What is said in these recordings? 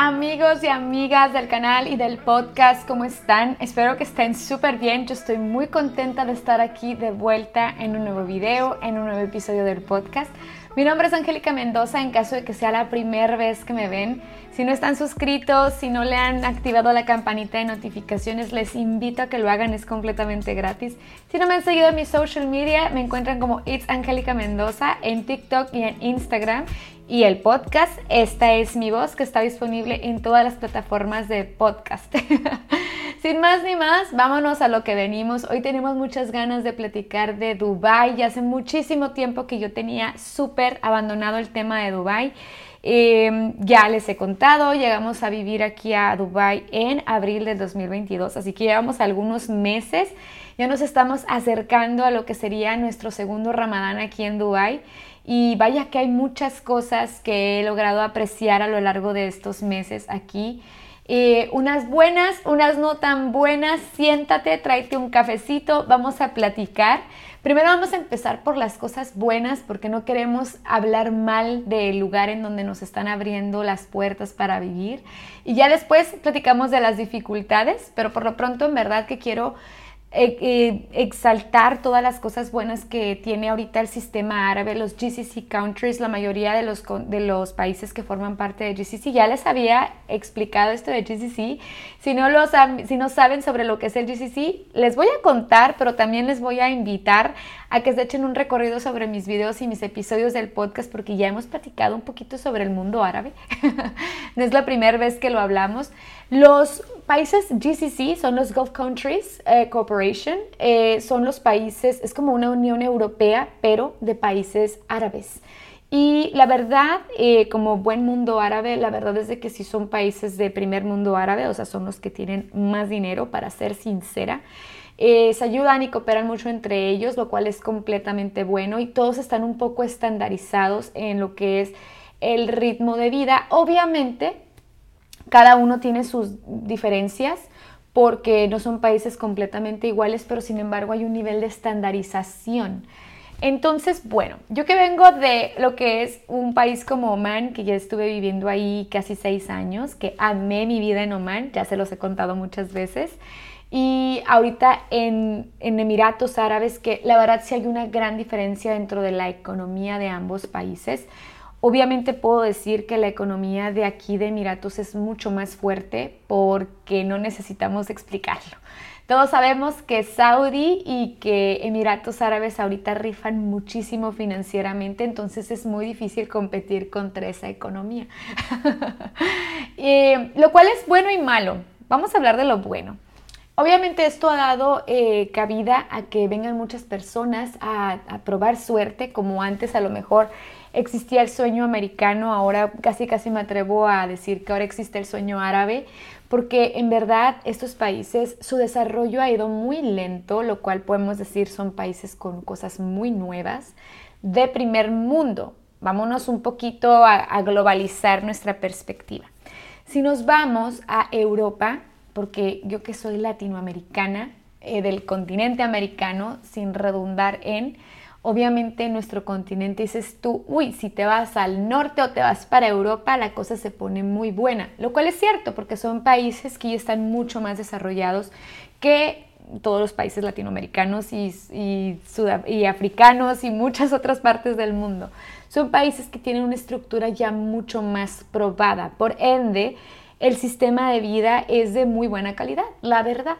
amigos y amigas del canal y del podcast, ¿cómo están? Espero que estén súper bien. Yo estoy muy contenta de estar aquí de vuelta en un nuevo video, en un nuevo episodio del podcast. Mi nombre es Angélica Mendoza, en caso de que sea la primera vez que me ven. Si no están suscritos, si no le han activado la campanita de notificaciones, les invito a que lo hagan, es completamente gratis. Si no me han seguido en mi social media, me encuentran como It's Angélica Mendoza en TikTok y en Instagram. Y el podcast, esta es mi voz, que está disponible en todas las plataformas de podcast. Sin más ni más, vámonos a lo que venimos. Hoy tenemos muchas ganas de platicar de Dubai. Ya hace muchísimo tiempo que yo tenía súper abandonado el tema de Dubai. Em, ya les he contado, llegamos a vivir aquí a Dubai en abril del 2022, así que llevamos algunos meses. Ya nos estamos acercando a lo que sería nuestro segundo Ramadán aquí en Dubai. Y vaya que hay muchas cosas que he logrado apreciar a lo largo de estos meses aquí. Eh, unas buenas, unas no tan buenas. Siéntate, tráete un cafecito, vamos a platicar. Primero vamos a empezar por las cosas buenas porque no queremos hablar mal del lugar en donde nos están abriendo las puertas para vivir. Y ya después platicamos de las dificultades, pero por lo pronto en verdad que quiero exaltar todas las cosas buenas que tiene ahorita el sistema árabe, los GCC countries, la mayoría de los, de los países que forman parte de GCC. Ya les había explicado esto de GCC. Si no, los, si no saben sobre lo que es el GCC, les voy a contar, pero también les voy a invitar a que se echen un recorrido sobre mis videos y mis episodios del podcast porque ya hemos platicado un poquito sobre el mundo árabe. no es la primera vez que lo hablamos. Los países GCC son los Gulf Countries eh, Corporation, eh, son los países, es como una Unión Europea, pero de países árabes. Y la verdad, eh, como buen mundo árabe, la verdad es de que sí son países de primer mundo árabe, o sea, son los que tienen más dinero, para ser sincera. se ayudan y cooperan mucho entre ellos, lo cual es completamente bueno y todos están un poco estandarizados en lo que es el ritmo de vida. Obviamente, cada uno tiene sus diferencias porque no son países completamente iguales, pero sin embargo hay un nivel de estandarización. Entonces, bueno, yo que vengo de lo que es un país como Oman, que ya estuve viviendo ahí casi seis años, que amé mi vida en Oman, ya se los he contado muchas veces, y ahorita en, en Emiratos Árabes, que la verdad sí hay una gran diferencia dentro de la economía de ambos países. Obviamente puedo decir que la economía de aquí de Emiratos es mucho más fuerte porque no necesitamos explicarlo. Todos sabemos que Saudi y que Emiratos Árabes ahorita rifan muchísimo financieramente, entonces es muy difícil competir contra esa economía. Eh, lo cual es bueno y malo. Vamos a hablar de lo bueno. Obviamente esto ha dado eh, cabida a que vengan muchas personas a, a probar suerte, como antes a lo mejor existía el sueño americano, ahora casi casi me atrevo a decir que ahora existe el sueño árabe, porque en verdad estos países, su desarrollo ha ido muy lento, lo cual podemos decir son países con cosas muy nuevas, de primer mundo. Vámonos un poquito a, globalizar nuestra perspectiva. Si nos vamos a Europa, porque yo que soy latinoamericana, eh, del continente americano, sin redundar en, Obviamente en nuestro continente dices tú, uy, si te vas al norte o te vas para Europa, la cosa se pone muy buena, lo cual es cierto porque son países que ya están mucho más desarrollados que todos los países latinoamericanos y, y, africanos y muchas otras partes del mundo. Son países que tienen una estructura ya mucho más probada, por ende, el sistema de vida es de muy buena calidad, la verdad.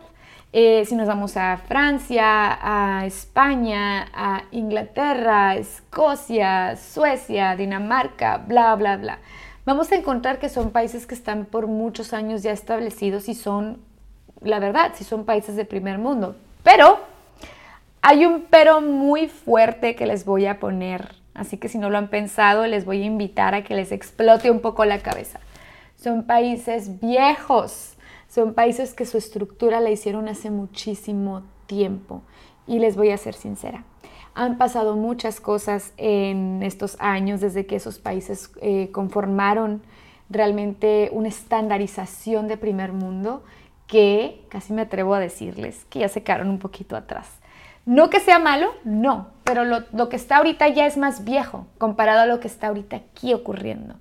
Eh, si nos vamos a Francia, a España, a Inglaterra, Escocia, Suecia, Dinamarca, bla, bla, bla, vamos a encontrar que son países que están por muchos años ya establecidos y son, la verdad, si son países de primer mundo. Pero hay un pero muy fuerte que les voy a poner, así que si no lo han pensado, les voy a invitar a que les explote un poco la cabeza. Son países viejos son países que su estructura la hicieron hace muchísimo tiempo. Y les voy a ser sincera, han pasado muchas cosas en estos años desde que esos países eh, conformaron realmente una estandarización de primer mundo que casi me atrevo a decirles que ya se quedaron un poquito atrás. No que sea malo, no, pero lo, lo, que está ahorita ya es más viejo comparado a lo que está ahorita aquí ocurriendo.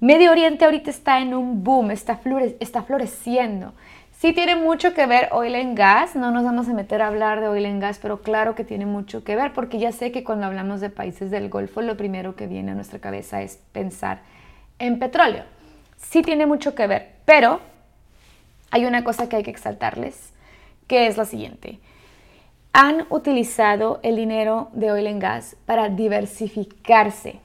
Medio Oriente ahorita está en un boom, está, está floreciendo. Sí tiene mucho que ver oil and gas, no nos vamos a meter a hablar de oil and gas, pero claro que tiene mucho que ver, porque ya sé que cuando hablamos de países del Golfo, lo primero que viene a nuestra cabeza es pensar en petróleo. Sí tiene mucho que ver, pero hay una cosa que hay que exaltarles, que es la siguiente. Han utilizado el dinero de oil and gas para diversificarse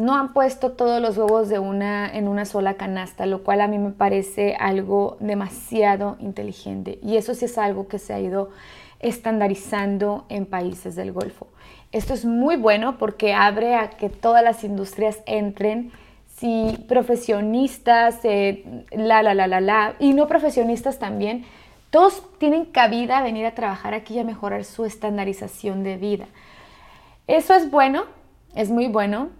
no han puesto todos los huevos de una en una sola canasta, lo cual a mí me parece algo demasiado inteligente. Y eso sí es algo que se ha ido estandarizando en países del Golfo. Esto es muy bueno porque abre a que todas las industrias entren, si profesionistas, eh, la, la, la, la, la, y no profesionistas también, todos tienen cabida a venir a trabajar aquí y a mejorar su estandarización de vida. Eso es bueno, es muy bueno,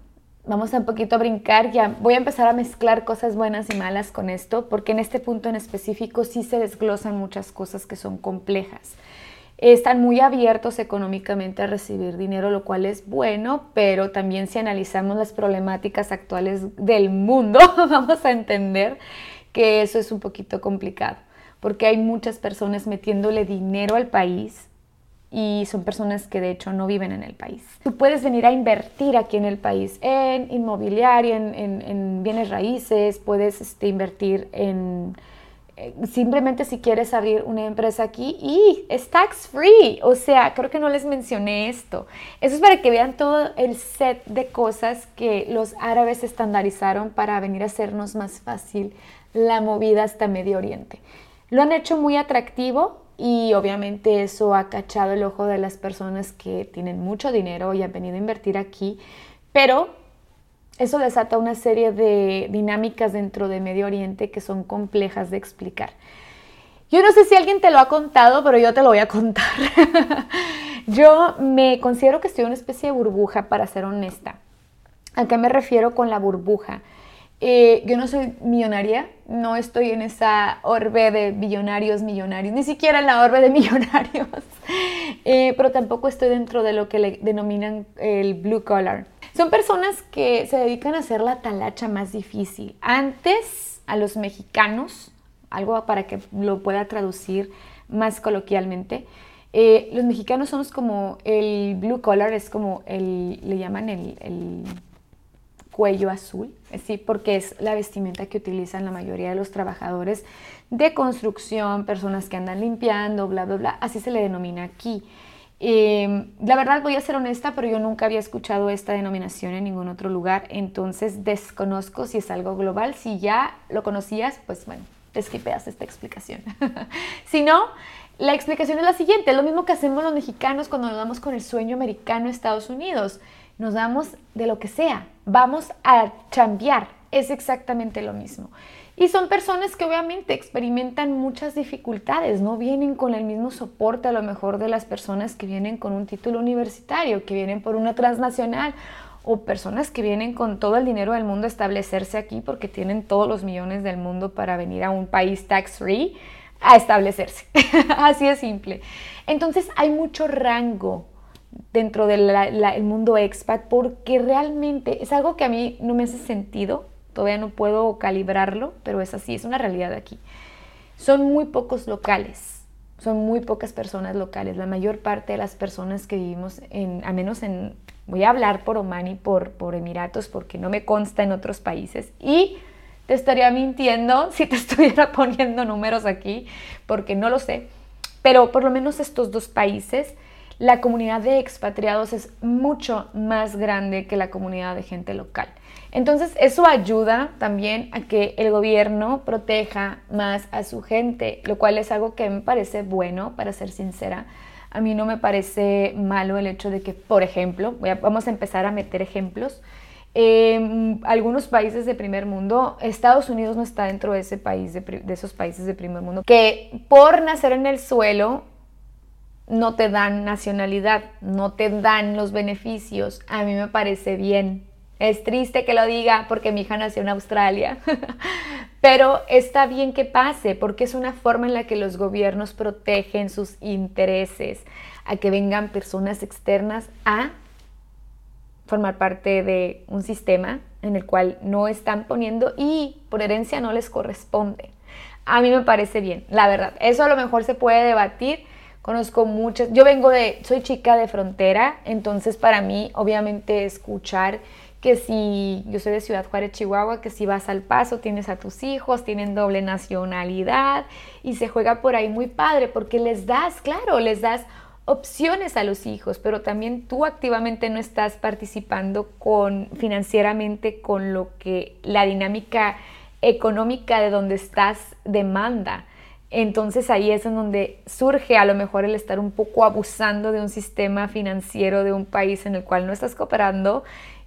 vamos a un poquito a brincar, ya voy a empezar a mezclar cosas buenas y malas con esto, porque en este punto en específico sí se desglosan muchas cosas que son complejas. Están muy abiertos económicamente a recibir dinero, lo cual es bueno, pero también si analizamos las problemáticas actuales del mundo, vamos a entender que eso es un poquito complicado, porque hay muchas personas metiéndole dinero al país y son personas que de hecho no viven en el país. Tú puedes venir a invertir aquí en el país en inmobiliario, en, bienes raíces, puedes este, invertir en... Eh, simplemente si quieres abrir una empresa aquí y es tax free, o sea, creo que no les mencioné esto. Eso es para que vean todo el set de cosas que los árabes estandarizaron para venir a hacernos más fácil la movida hasta Medio Oriente. Lo han hecho muy atractivo, y obviamente eso ha cachado el ojo de las personas que tienen mucho dinero y han venido a invertir aquí, pero eso desata una serie de dinámicas dentro de Medio Oriente que son complejas de explicar. Yo no sé si alguien te lo ha contado, pero yo te lo voy a contar. yo me considero que estoy una especie de burbuja, para ser honesta. ¿A qué me refiero con la burbuja? Eh, yo no soy millonaria, no estoy en esa orbe de billonarios, millonarios, ni siquiera en la orbe de millonarios, eh, pero tampoco estoy dentro de lo que le denominan el blue collar. Son personas que se dedican a hacer la talacha más difícil. Antes, a los mexicanos, algo para que lo pueda traducir más coloquialmente, eh, los mexicanos somos como el blue collar, es como el, le llaman el cuello azul, ¿sí? porque es la vestimenta que utilizan la mayoría de los trabajadores de construcción, personas que andan limpiando, bla, bla, bla, así se le denomina aquí. Em, la verdad voy a ser honesta, pero yo nunca había escuchado esta denominación en ningún otro lugar, entonces desconozco si es algo global. Si ya lo conocías, pues bueno, te esta explicación. si no, la explicación es la siguiente, lo mismo que hacemos los mexicanos cuando nos damos con el sueño americano Estados Unidos nos damos de lo que sea, vamos a chambear, es exactamente lo mismo. Y son personas que obviamente experimentan muchas dificultades, no vienen con el mismo soporte a lo mejor de las personas que vienen con un título universitario, que vienen por una transnacional o personas que vienen con todo el dinero del mundo a establecerse aquí porque tienen todos los millones del mundo para venir a un país tax free a establecerse. Así de simple. Entonces hay mucho rango dentro del mundo expat porque realmente es algo que a mí no me hace sentido, todavía no puedo calibrarlo, pero es así, es una realidad aquí. Son muy pocos locales, son muy pocas personas locales. La mayor parte de las personas que vivimos en, a menos en, voy a hablar por Oman y por, por Emiratos porque no me consta en otros países y te estaría mintiendo si te estuviera poniendo números aquí porque no lo sé, pero por lo menos estos dos países la comunidad de expatriados es mucho más grande que la comunidad de gente local. Entonces eso ayuda también a que el gobierno proteja más a su gente, lo cual es algo que me parece bueno, para ser sincera. A mí no me parece malo el hecho de que, por ejemplo, vamos a empezar a meter ejemplos. Eh, algunos países de primer mundo, Estados Unidos no está dentro de, ese país de esos países de primer mundo, que por nacer en el suelo no te dan nacionalidad, no te dan los beneficios. A mí me parece bien. Es triste que lo diga porque mi hija nació en Australia, pero está bien que pase porque es una forma en la que los gobiernos protegen sus intereses, a que vengan personas externas a formar parte de un sistema en el cual no están poniendo y por herencia no les corresponde. A mí me parece bien, la verdad. Eso a lo mejor se puede debatir. Conozco muchas, yo vengo de, soy chica de frontera, entonces para mí obviamente escuchar que si yo soy de Ciudad Juárez, Chihuahua, que si vas al paso tienes a tus hijos, tienen doble nacionalidad y se juega por ahí muy padre porque les das, claro, les das opciones a los hijos, pero también tú activamente no estás participando con financieramente con lo que la dinámica económica de donde estás demanda. Entonces ahí es en donde surge a lo mejor el estar un poco abusando de un sistema financiero de un país en el cual no estás cooperando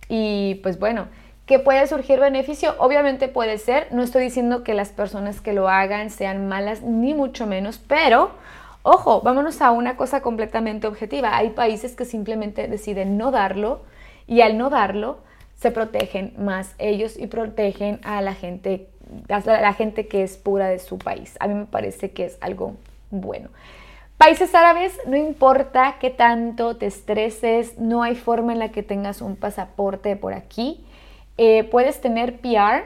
y pues bueno, ¿qué puede surgir beneficio? Obviamente puede ser, no estoy diciendo que las personas que lo hagan sean malas, ni mucho menos, pero ojo, vámonos a una cosa completamente objetiva. Hay países que simplemente deciden no darlo y al no darlo se protegen más ellos y protegen a la gente, la gente que es pura de su país. A mí me parece que es algo bueno. Países árabes, no importa qué tanto te estreses, no hay forma en la que tengas un pasaporte por aquí. Eh, puedes tener PR,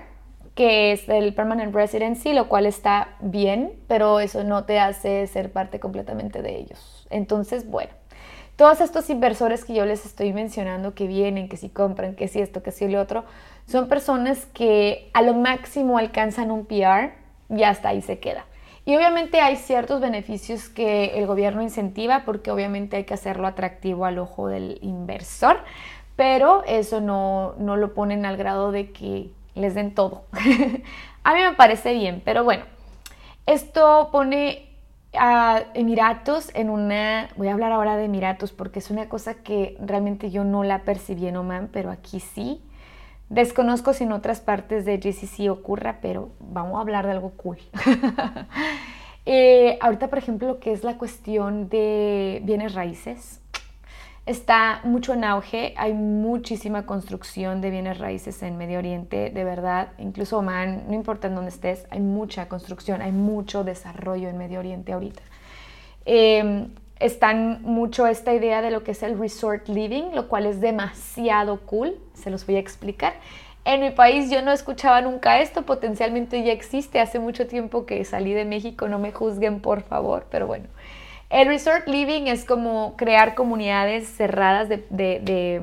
que es el Permanent Residency, lo cual está bien, pero eso no te hace ser parte completamente de ellos. Entonces, bueno, todos estos inversores que yo les estoy mencionando, que vienen, que si compran, que si esto, que si lo otro, son personas que a lo máximo alcanzan un PR y hasta ahí se queda. Y obviamente hay ciertos beneficios que el gobierno incentiva porque obviamente hay que hacerlo atractivo al ojo del inversor, pero eso no, no lo ponen al grado de que les den todo. a mí me parece bien, pero bueno, esto pone a Emiratos en una, voy a hablar ahora de Emiratos porque es una cosa que realmente yo no la percibí en Oman, pero aquí sí. Desconozco si en otras partes de GCC ocurra, pero vamos a hablar de algo cool. Eh, ahorita, por ejemplo, lo que es la cuestión de bienes raíces, está mucho en auge, hay muchísima construcción de bienes raíces en Medio Oriente, de verdad, incluso Oman, no importa en dónde estés, hay mucha construcción, hay mucho desarrollo en Medio Oriente ahorita. Eh, están mucho esta idea de lo que es el resort living, lo cual es demasiado cool, se los voy a explicar. En mi país yo no escuchaba nunca esto, potencialmente ya existe, hace mucho tiempo que salí de México, no me juzguen por favor, pero bueno. El resort living es como crear comunidades cerradas de, de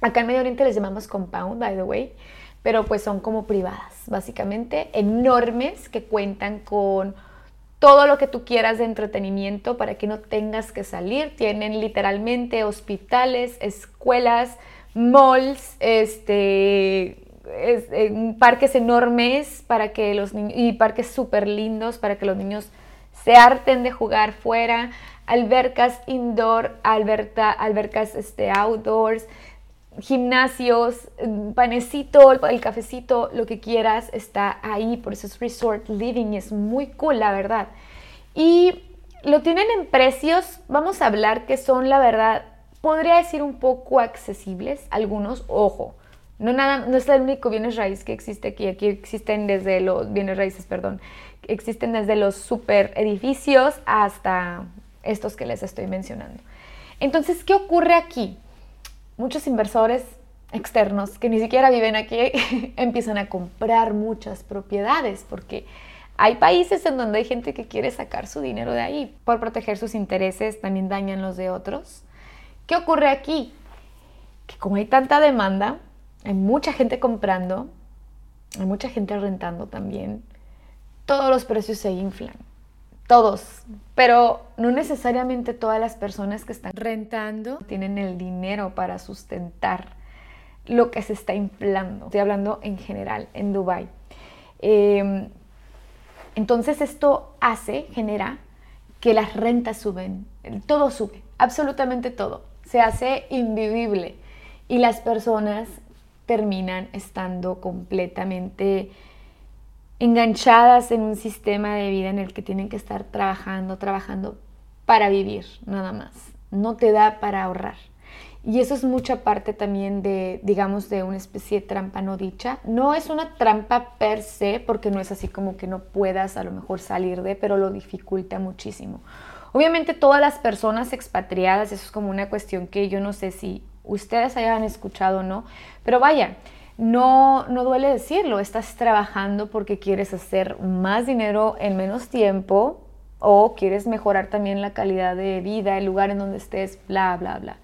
acá en Medio Oriente les llamamos compound, by the way, pero pues son como privadas, básicamente, enormes que cuentan con todo lo que tú quieras de entretenimiento para que no tengas que salir. Tienen literalmente hospitales, escuelas, malls, este, eh, parques enormes para que los y parques súper lindos para que los niños se harten de jugar fuera, albercas indoor, albercas este, outdoors, gimnasios, panecito, el cafecito, lo que quieras está ahí, por eso es resort living, es muy cool, la verdad. Y lo tienen en precios, vamos a hablar que son, la verdad, podría decir un poco accesibles, algunos, ojo, no, nada, no es el único bienes raíces que existe aquí, aquí existen desde los bienes raíces, perdón, existen desde los super edificios hasta estos que les estoy mencionando. Entonces, ¿qué ocurre aquí? muchos inversores externos que ni siquiera viven aquí empiezan a comprar muchas propiedades porque hay países en donde hay gente que quiere sacar su dinero de ahí por proteger sus intereses, también dañan los de otros. ¿Qué ocurre aquí? Que como hay tanta demanda, hay mucha gente comprando, hay mucha gente rentando también, todos los precios se inflan todos, pero no necesariamente todas las personas que están rentando tienen el dinero para sustentar lo que se está inflando. Estoy hablando en general, en Dubai. Em, entonces esto hace, genera que las rentas suben, todo sube, absolutamente todo. Se hace invivible y las personas terminan estando completamente enganchadas en un sistema de vida en el que tienen que estar trabajando, trabajando para vivir, nada más. No te da para ahorrar. Y eso es mucha parte también de, digamos, de una especie de trampa no dicha. No es una trampa per se, porque no es así como que no puedas a lo mejor salir de, pero lo dificulta muchísimo. Obviamente todas las personas expatriadas, eso es como una cuestión que yo no sé si ustedes hayan escuchado o no, pero vaya, no, no duele decirlo, estás trabajando porque quieres hacer más dinero en menos tiempo o quieres mejorar también la calidad de vida, el lugar en donde estés, bla, bla, bla.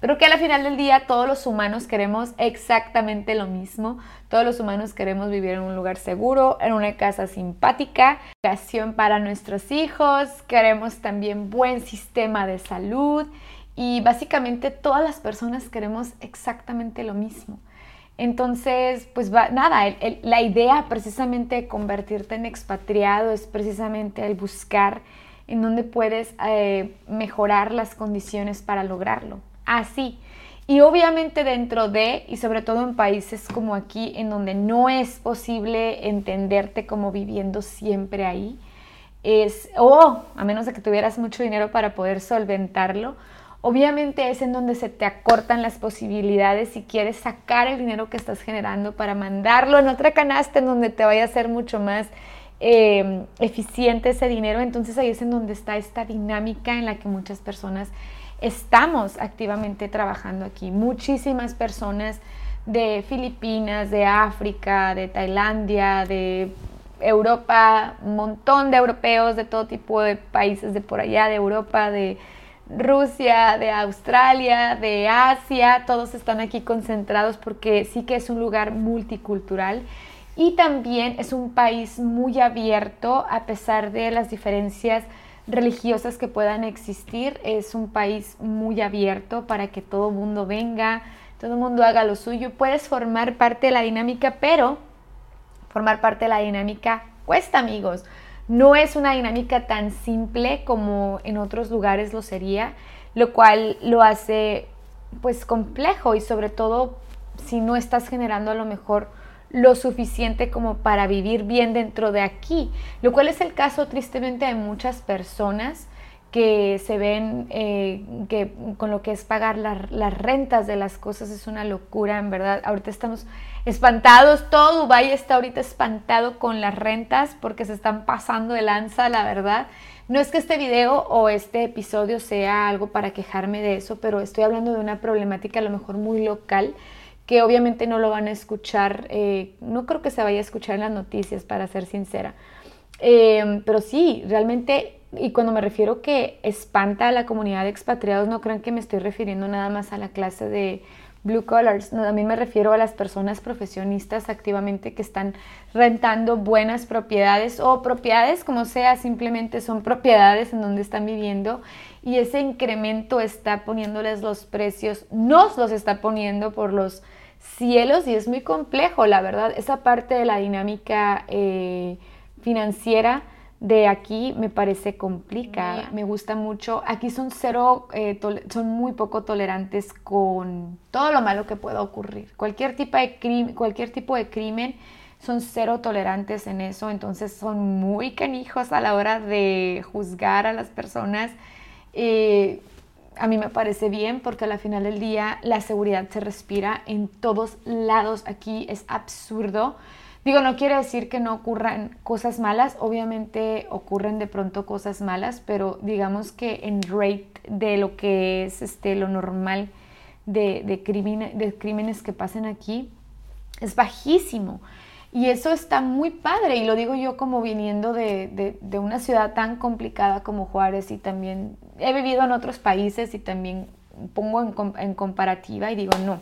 Pero que al final del día todos los humanos queremos exactamente lo mismo. Todos los humanos queremos vivir en un lugar seguro, en una casa simpática, educación para nuestros hijos, queremos también buen sistema de salud y básicamente todas las personas queremos exactamente lo mismo. Entonces, pues nada, la idea precisamente de convertirte en expatriado es precisamente el buscar en dónde puedes eh, mejorar las condiciones para lograrlo. Así. Y obviamente dentro de, y sobre todo en países como aquí, en donde no es posible entenderte como viviendo siempre ahí, es, o a menos de que tuvieras mucho dinero para poder solventarlo, Obviamente es en donde se te acortan las posibilidades si quieres sacar el dinero que estás generando para mandarlo en otra canasta en donde te vaya a ser mucho más em, eficiente ese dinero. Entonces ahí es en donde está esta dinámica en la que muchas personas estamos activamente trabajando aquí. Muchísimas personas de Filipinas, de África, de Tailandia, de Europa, un montón de europeos de todo tipo de países de por allá, de Europa, de Rusia, de Australia, de Asia, todos están aquí concentrados porque sí que es un lugar multicultural y también es un país muy abierto a pesar de las diferencias religiosas que puedan existir. Es un país muy abierto para que todo el mundo venga, todo el mundo haga lo suyo. Puedes formar parte de la dinámica, pero formar parte de la dinámica cuesta, amigos. No es una dinámica tan simple como en otros lugares lo sería, lo cual lo hace pues complejo y sobre todo si no estás generando a lo mejor lo suficiente como para vivir bien dentro de aquí, lo cual es el caso tristemente de muchas personas que se ven eh, que con lo que es pagar las rentas de las cosas es una locura, en verdad. Ahorita estamos espantados, todo Dubai está ahorita espantado con las rentas porque se están pasando de lanza, la verdad. No es que este video o este episodio sea algo para quejarme de eso, pero estoy hablando de una problemática a lo mejor muy local que obviamente no lo van a escuchar, eh, no creo que se vaya a escuchar en las noticias, para ser sincera. Eh, pero sí, realmente y cuando me refiero que espanta a la comunidad de expatriados, no crean que me estoy refiriendo nada más a la clase de blue collars, también me refiero a las personas profesionistas activamente que están rentando buenas propiedades o propiedades como sea, simplemente son propiedades en donde están viviendo y ese incremento está poniéndoles los precios, nos los está poniendo por los cielos y es muy complejo, la verdad, esa parte de la dinámica eh, financiera de aquí me parece complicada. Me gusta mucho. Aquí son cero, eh, son muy poco tolerantes con todo lo malo que pueda ocurrir. Cualquier tipo de crimen, cualquier tipo de crimen son cero tolerantes en eso. Entonces son muy canijos a la hora de juzgar a las personas. Eh, a mí me parece bien porque al final del día la seguridad se respira en todos lados. Aquí es absurdo Digo, no quiere decir que no ocurran cosas malas, obviamente ocurren de pronto cosas malas, pero digamos que en rate de lo que es este, lo normal de, de, de crímenes que pasen aquí es bajísimo. Y eso está muy padre, y lo digo yo como viniendo de, de, una ciudad tan complicada como Juárez y también he vivido en otros países y también pongo en, en comparativa y digo, no,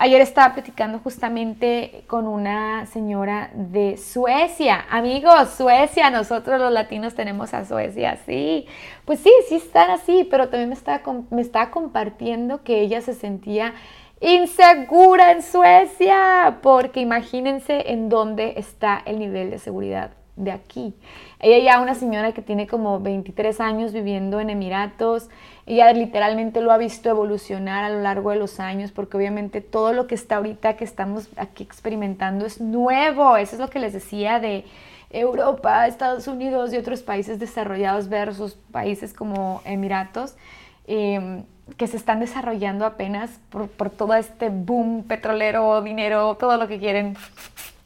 Ayer estaba platicando justamente con una señora de Suecia. Amigos, Suecia, nosotros los latinos tenemos a Suecia, sí. Pues sí, sí están así, pero también me estaba, me estaba compartiendo que ella se sentía insegura en Suecia, porque imagínense en dónde está el nivel de seguridad de aquí. Ella ya una señora que tiene como 23 años viviendo en Emiratos, ella literalmente lo ha visto evolucionar a lo largo de los años, porque obviamente todo lo que está ahorita que estamos aquí experimentando es nuevo, eso es lo que les decía de Europa, Estados Unidos y otros países desarrollados versus países como Emiratos. Em, que se están desarrollando apenas por, por todo este boom petrolero, dinero, todo lo que quieren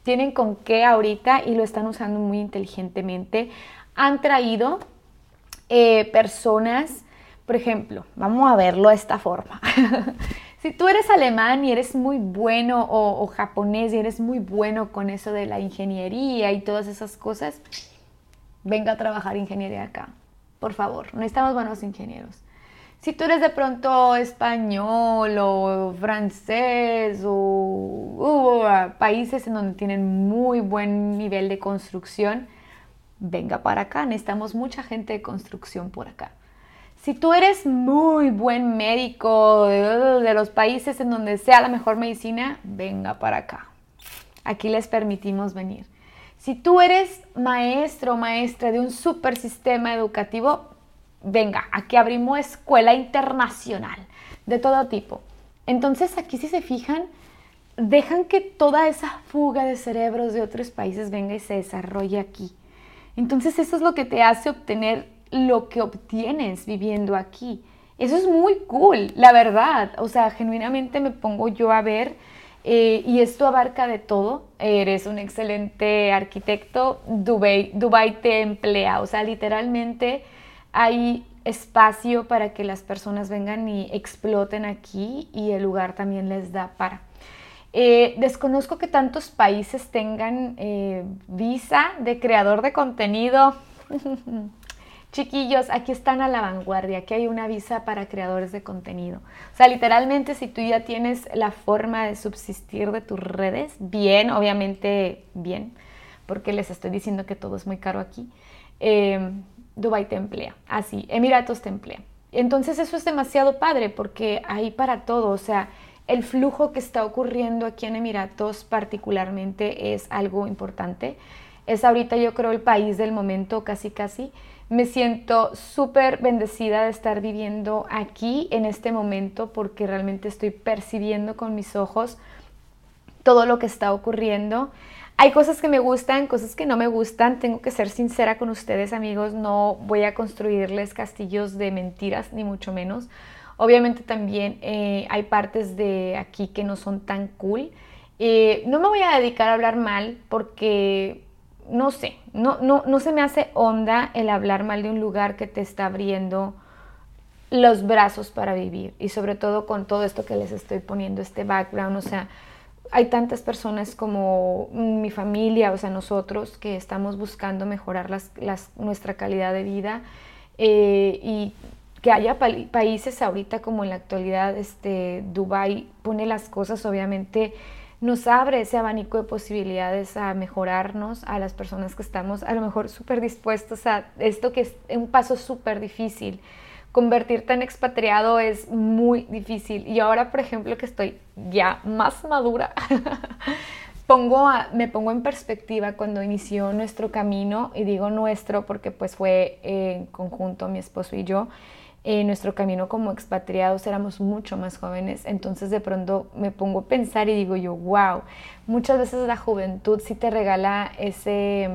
tienen con qué ahorita y lo están usando muy inteligentemente. Han traído eh, personas, por ejemplo, vamos a verlo de esta forma. Si tú eres alemán y eres muy bueno o, japonés y eres muy bueno con eso de la ingeniería y todas esas cosas, venga a trabajar ingeniería acá. Por favor, necesitamos buenos ingenieros. Si tú eres de pronto español o francés o países en donde tienen muy buen nivel de construcción, venga para acá. Necesitamos mucha gente de construcción por acá. Si tú eres muy buen médico de los países en donde sea la mejor medicina, venga para acá. Aquí les permitimos venir. Si tú eres maestro o maestra de un super sistema educativo, venga, aquí abrimos escuela internacional de todo tipo. Entonces aquí si se fijan, dejan que toda esa fuga de cerebros de otros países venga y se desarrolle aquí. Entonces eso es lo que te hace obtener lo que obtienes viviendo aquí. Eso es muy cool, la verdad. O sea, genuinamente me pongo yo a ver eh, y esto abarca de todo. Eres un excelente arquitecto, Dubai, Dubai te emplea. O sea, literalmente hay espacio para que las personas vengan y exploten aquí y el lugar también les da para. Eh, desconozco que tantos países tengan eh, visa de creador de contenido. Chiquillos, aquí están a la vanguardia, aquí hay una visa para creadores de contenido. O sea, literalmente si tú ya tienes la forma de subsistir de tus redes, bien, obviamente bien, porque les estoy diciendo que todo es muy caro aquí. Eh, Dubai te emplea, así, Emiratos te emplea. Entonces eso es demasiado padre porque hay para todo, o sea, el flujo que está ocurriendo aquí en Emiratos particularmente es algo importante. Es ahorita yo creo el país del momento casi casi. Me siento súper bendecida de estar viviendo aquí en este momento porque realmente estoy percibiendo con mis ojos todo lo que está ocurriendo. Hay cosas que me gustan, cosas que no me gustan. Tengo que ser sincera con ustedes, amigos. No voy a construirles castillos de mentiras, ni mucho menos. Obviamente también eh, hay partes de aquí que no son tan cool. Eh, no me voy a dedicar a hablar mal porque, no sé, no, no, no se me hace onda el hablar mal de un lugar que te está abriendo los brazos para vivir. Y sobre todo con todo esto que les estoy poniendo, este background, o sea hay tantas personas como mi familia, o sea, nosotros que estamos buscando mejorar nuestra calidad de vida eh, y que haya países ahorita como en la actualidad, este, Dubai pone las cosas, obviamente nos abre ese abanico de posibilidades a mejorarnos, a las personas que estamos a lo mejor súper dispuestos a esto que es un paso súper difícil convertirte en expatriado es muy difícil. Y ahora, por ejemplo, que estoy ya más madura, pongo me pongo en perspectiva cuando inició nuestro camino, y digo nuestro porque pues fue en conjunto mi esposo y yo, en nuestro camino como expatriados éramos mucho más jóvenes, entonces de pronto me pongo a pensar y digo yo, wow, muchas veces la juventud sí te regala ese,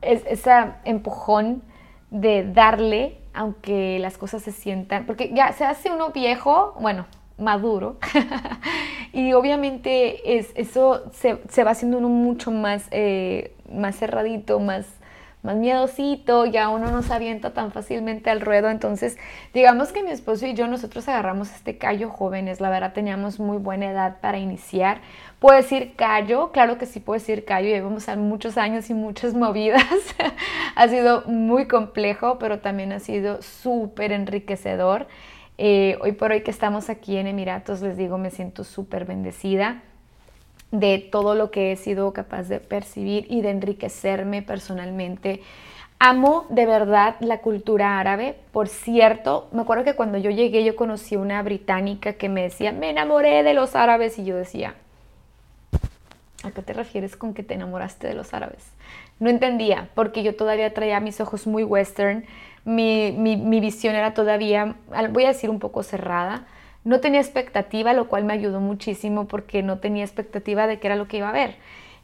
ese empujón de darle aunque las cosas se sientan, porque ya se hace uno viejo, bueno, maduro, y obviamente es, eso se, se, va haciendo uno mucho más, eh, más cerradito, más, más miedosito, ya uno no se avienta tan fácilmente al ruedo, entonces digamos que mi esposo y yo nosotros agarramos este callo jóvenes, la verdad teníamos muy buena edad para iniciar, Puedo decir callo, claro que sí puedo decir callo, llevamos muchos años y muchas movidas. ha sido muy complejo, pero también ha sido súper enriquecedor. Eh, hoy por hoy que estamos aquí en Emiratos, les digo, me siento súper bendecida de todo lo que he sido capaz de percibir y de enriquecerme personalmente. Amo de verdad la cultura árabe. Por cierto, me acuerdo que cuando yo llegué yo conocí a una británica que me decía, me enamoré de los árabes y yo decía, ¿A qué te refieres con que te enamoraste de los árabes? No entendía, porque yo todavía traía mis ojos muy western, mi, mi, visión era todavía, voy a decir, un poco cerrada. No tenía expectativa, lo cual me ayudó muchísimo porque no tenía expectativa de qué era lo que iba a ver.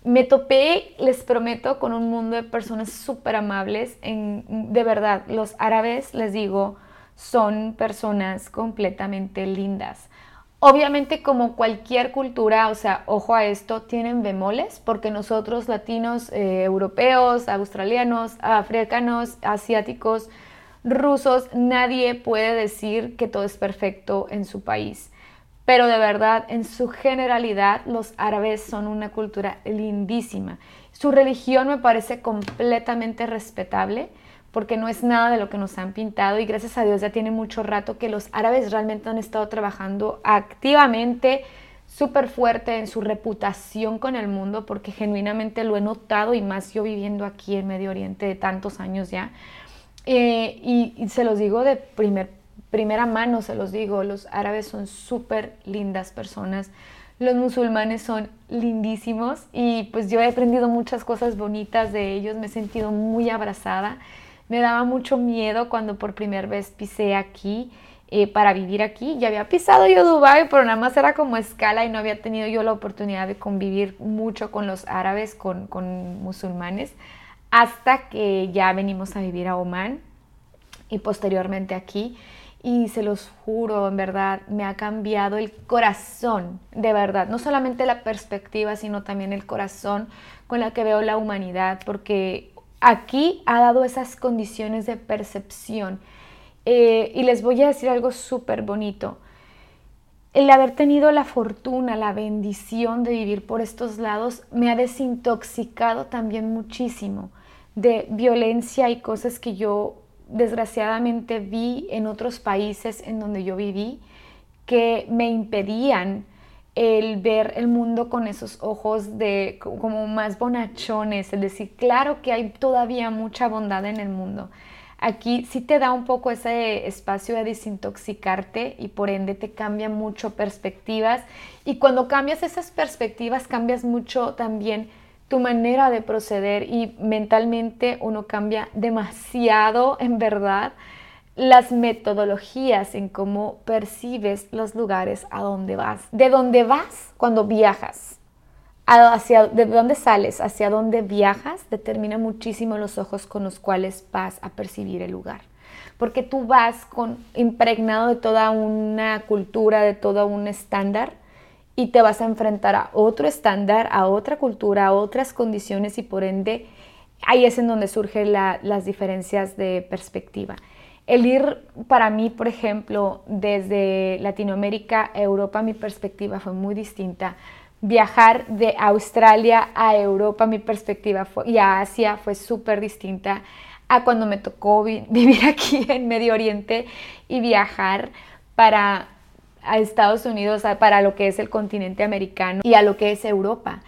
Me topé, les prometo, con un mundo de personas súper amables. En, de verdad, los árabes, les digo, son personas completamente lindas. Obviamente como cualquier cultura, o sea, ojo a esto, tienen bemoles, porque nosotros latinos, eh, europeos, australianos, africanos, asiáticos, rusos, nadie puede decir que todo es perfecto en su país. pero de verdad, en su generalidad, los árabes son una cultura lindísima. Su religión me parece completamente respetable porque no es nada de lo que nos han pintado y gracias a Dios ya tiene mucho rato que los árabes realmente han estado trabajando activamente, súper fuerte en su reputación con el mundo porque genuinamente lo he notado y más yo viviendo aquí en Medio Oriente de tantos años ya. Eh, y, se los digo de primer, primera mano, se los digo, los árabes son súper lindas personas. Los musulmanes son lindísimos y pues yo he aprendido muchas cosas bonitas de ellos, me he sentido muy abrazada me daba mucho miedo cuando por primera vez pisé aquí eh, para vivir aquí. Ya había pisado yo Dubai, pero nada más era como escala y no había tenido yo la oportunidad de convivir mucho con los árabes, con, con musulmanes, hasta que ya venimos a vivir a Oman y posteriormente aquí. Y se los juro, en verdad, me ha cambiado el corazón, de verdad. No solamente la perspectiva, sino también el corazón con la que veo la humanidad, porque aquí ha dado esas condiciones de percepción. Eh, y les voy a decir algo súper bonito. El haber tenido la fortuna, la bendición de vivir por estos lados me ha desintoxicado también muchísimo de violencia y cosas que yo desgraciadamente vi en otros países en donde yo viví que me impedían el ver el mundo con esos ojos de como más bonachones, es decir, claro que hay todavía mucha bondad en el mundo. Aquí sí te da un poco ese espacio de desintoxicarte y por ende te cambia mucho perspectivas y cuando cambias esas perspectivas cambias mucho también tu manera de proceder y mentalmente uno cambia demasiado en verdad las metodologías en cómo percibes los lugares a donde vas. De dónde vas cuando viajas, hacia, de dónde sales, hacia dónde viajas, determina muchísimo los ojos con los cuales vas a percibir el lugar. Porque tú vas con, impregnado de toda una cultura, de todo un estándar, y te vas a enfrentar a otro estándar, a otra cultura, a otras condiciones, y por ende ahí es en donde surgen las diferencias de perspectiva. El ir para mí, por ejemplo, desde Latinoamérica a Europa, mi perspectiva fue muy distinta. Viajar de Australia a Europa, mi perspectiva fue, y a Asia fue súper distinta a cuando me tocó vivir aquí en Medio Oriente y viajar para a Estados Unidos, para lo que es el continente americano y a lo que es Europa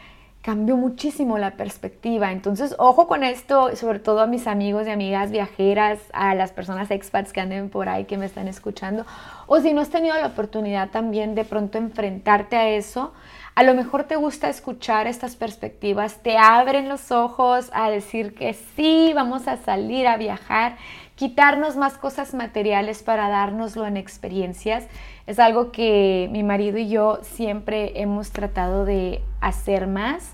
cambió muchísimo la perspectiva. Entonces, ojo con esto, sobre todo a mis amigos y amigas viajeras, a las personas expats que anden por ahí, que me están escuchando, o si no has tenido la oportunidad también de pronto enfrentarte a eso, a lo mejor te gusta escuchar estas perspectivas, te abren los ojos a decir que sí, vamos a salir a viajar, quitarnos más cosas materiales para dárnoslo en experiencias. Es algo que mi marido y yo siempre hemos tratado de hacer más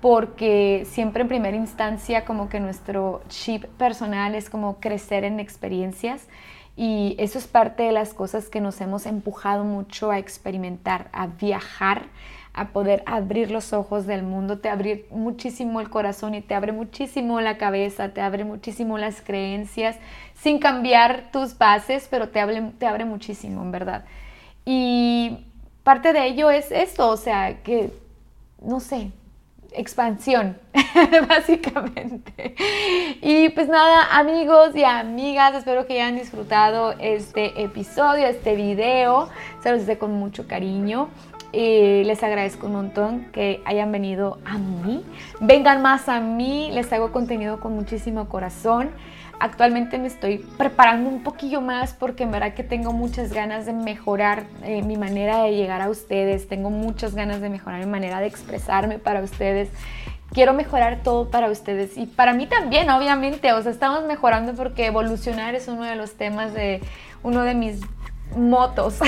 porque siempre en primera instancia como que nuestro chip personal es como crecer en experiencias y eso es parte de las cosas que nos hemos empujado mucho a experimentar, a viajar, a poder abrir los ojos del mundo, te abre muchísimo el corazón y te abre muchísimo la cabeza, te abre muchísimo las creencias, sin cambiar tus bases, pero te abre, te abre muchísimo, en verdad. Y parte de ello es esto, o sea, que, no sé, expansión, básicamente. Y pues nada, amigos y amigas, espero que hayan disfrutado este episodio, este video. Se los hice con mucho cariño. Y les agradezco un montón que hayan venido a mí. Vengan más a mí, les hago contenido con muchísimo corazón. Actualmente me estoy preparando un poquillo más porque en verdad que tengo muchas ganas de mejorar eh, mi manera de llegar a ustedes, tengo muchas ganas de mejorar mi manera de expresarme para ustedes. Quiero mejorar todo para ustedes y para mí también, obviamente. O sea, estamos mejorando porque evolucionar es uno de los temas de uno de mis motos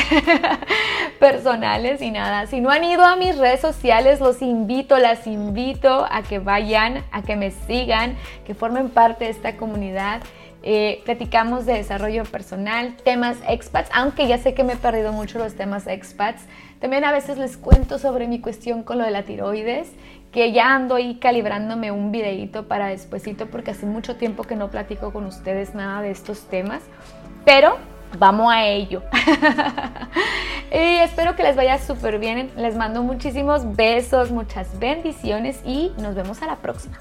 personales y nada. Si no han ido a mis redes sociales, los invito, las invito a que vayan, a que me sigan, que formen parte de esta comunidad. Eh, platicamos de desarrollo personal, temas expats, aunque ya sé que me he perdido mucho los temas expats. También a veces les cuento sobre mi cuestión con lo de la tiroides, que ya ando ahí calibrándome un videito para despuesito porque hace mucho tiempo que no platico con ustedes nada de estos temas. Pero vamos a ello. y espero que les vaya súper bien. Les mando muchísimos besos, muchas bendiciones y nos vemos a la próxima.